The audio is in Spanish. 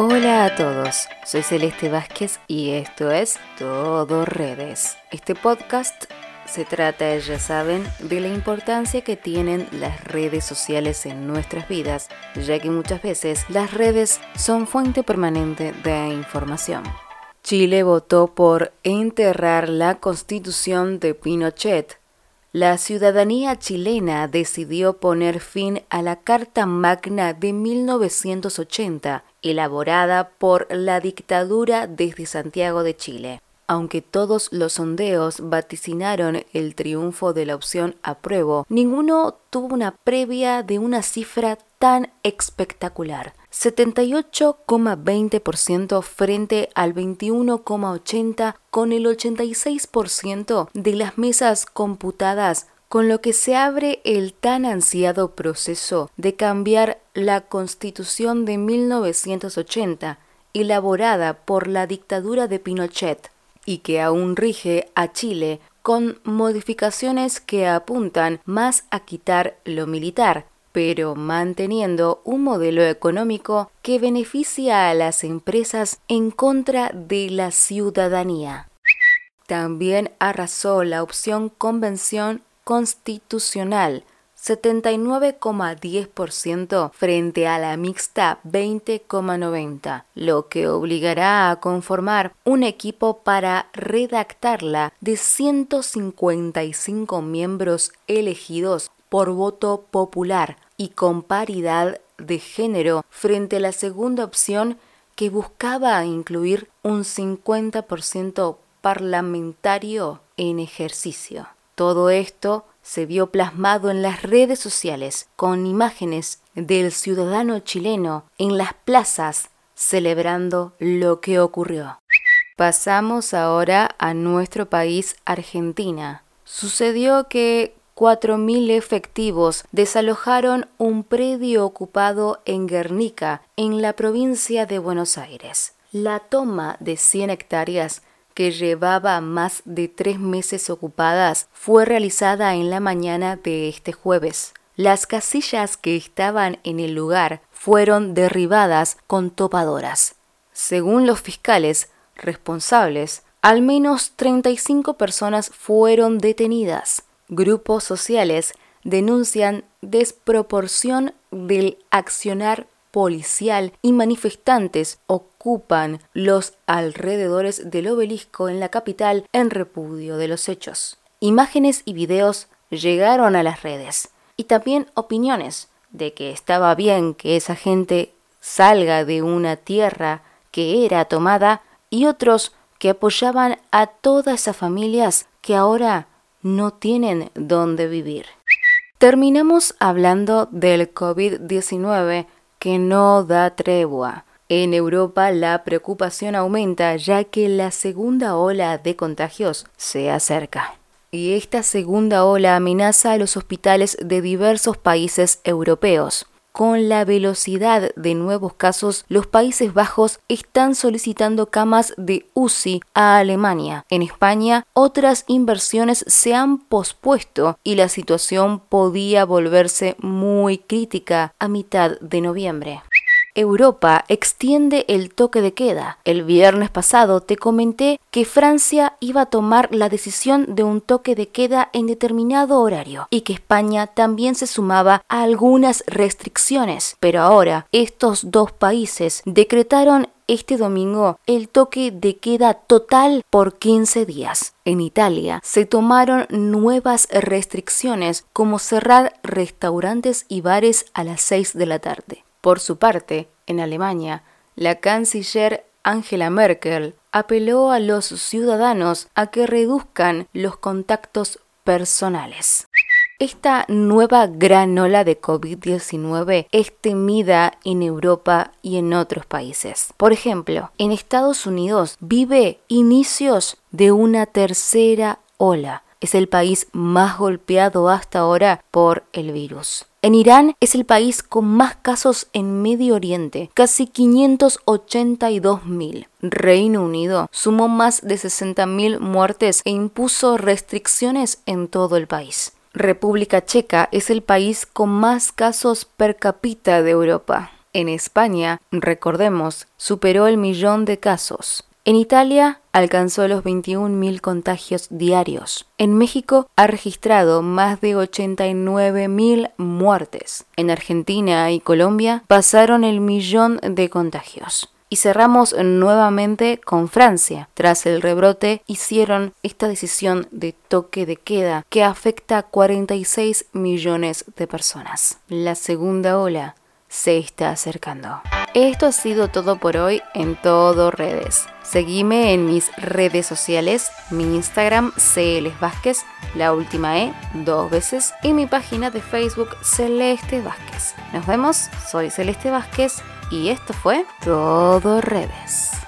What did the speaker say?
Hola a todos, soy Celeste Vázquez y esto es Todo Redes. Este podcast se trata, ya saben, de la importancia que tienen las redes sociales en nuestras vidas, ya que muchas veces las redes son fuente permanente de información. Chile votó por enterrar la constitución de Pinochet. La ciudadanía chilena decidió poner fin a la Carta Magna de 1980, elaborada por la dictadura desde Santiago de Chile. Aunque todos los sondeos vaticinaron el triunfo de la opción apruebo, ninguno tuvo una previa de una cifra tan espectacular. 78,20% frente al 21,80% con el 86% de las mesas computadas con lo que se abre el tan ansiado proceso de cambiar la Constitución de 1980, elaborada por la dictadura de Pinochet y que aún rige a Chile con modificaciones que apuntan más a quitar lo militar, pero manteniendo un modelo económico que beneficia a las empresas en contra de la ciudadanía. También arrasó la opción convención constitucional 79,10% frente a la mixta 20,90%, lo que obligará a conformar un equipo para redactarla de 155 miembros elegidos por voto popular y con paridad de género frente a la segunda opción que buscaba incluir un 50% parlamentario en ejercicio. Todo esto se vio plasmado en las redes sociales con imágenes del ciudadano chileno en las plazas celebrando lo que ocurrió. Pasamos ahora a nuestro país, Argentina. Sucedió que 4.000 efectivos desalojaron un predio ocupado en Guernica, en la provincia de Buenos Aires. La toma de 100 hectáreas que llevaba más de tres meses ocupadas, fue realizada en la mañana de este jueves. Las casillas que estaban en el lugar fueron derribadas con topadoras. Según los fiscales responsables, al menos 35 personas fueron detenidas. Grupos sociales denuncian desproporción del accionar policial y manifestantes ocupan los alrededores del obelisco en la capital en repudio de los hechos. Imágenes y videos llegaron a las redes y también opiniones de que estaba bien que esa gente salga de una tierra que era tomada y otros que apoyaban a todas esas familias que ahora no tienen dónde vivir. Terminamos hablando del COVID-19 que no da tregua. En Europa la preocupación aumenta ya que la segunda ola de contagios se acerca. Y esta segunda ola amenaza a los hospitales de diversos países europeos. Con la velocidad de nuevos casos, los Países Bajos están solicitando camas de UCI a Alemania. En España, otras inversiones se han pospuesto y la situación podía volverse muy crítica a mitad de noviembre. Europa extiende el toque de queda. El viernes pasado te comenté que Francia iba a tomar la decisión de un toque de queda en determinado horario y que España también se sumaba a algunas restricciones. Pero ahora estos dos países decretaron este domingo el toque de queda total por 15 días. En Italia se tomaron nuevas restricciones como cerrar restaurantes y bares a las 6 de la tarde. Por su parte, en Alemania, la canciller Angela Merkel apeló a los ciudadanos a que reduzcan los contactos personales. Esta nueva gran ola de COVID-19 es temida en Europa y en otros países. Por ejemplo, en Estados Unidos vive inicios de una tercera ola. Es el país más golpeado hasta ahora por el virus. En Irán es el país con más casos en Medio Oriente, casi 582.000. Reino Unido sumó más de 60.000 muertes e impuso restricciones en todo el país. República Checa es el país con más casos per cápita de Europa. En España, recordemos, superó el millón de casos. En Italia alcanzó los 21.000 contagios diarios. En México ha registrado más de 89.000 muertes. En Argentina y Colombia pasaron el millón de contagios. Y cerramos nuevamente con Francia. Tras el rebrote hicieron esta decisión de toque de queda que afecta a 46 millones de personas. La segunda ola se está acercando. Esto ha sido todo por hoy en todo redes. Seguime en mis redes sociales, mi Instagram CL Vázquez, la última E, dos veces, y mi página de Facebook Celeste Vázquez. Nos vemos, soy Celeste Vázquez y esto fue Todo Redes.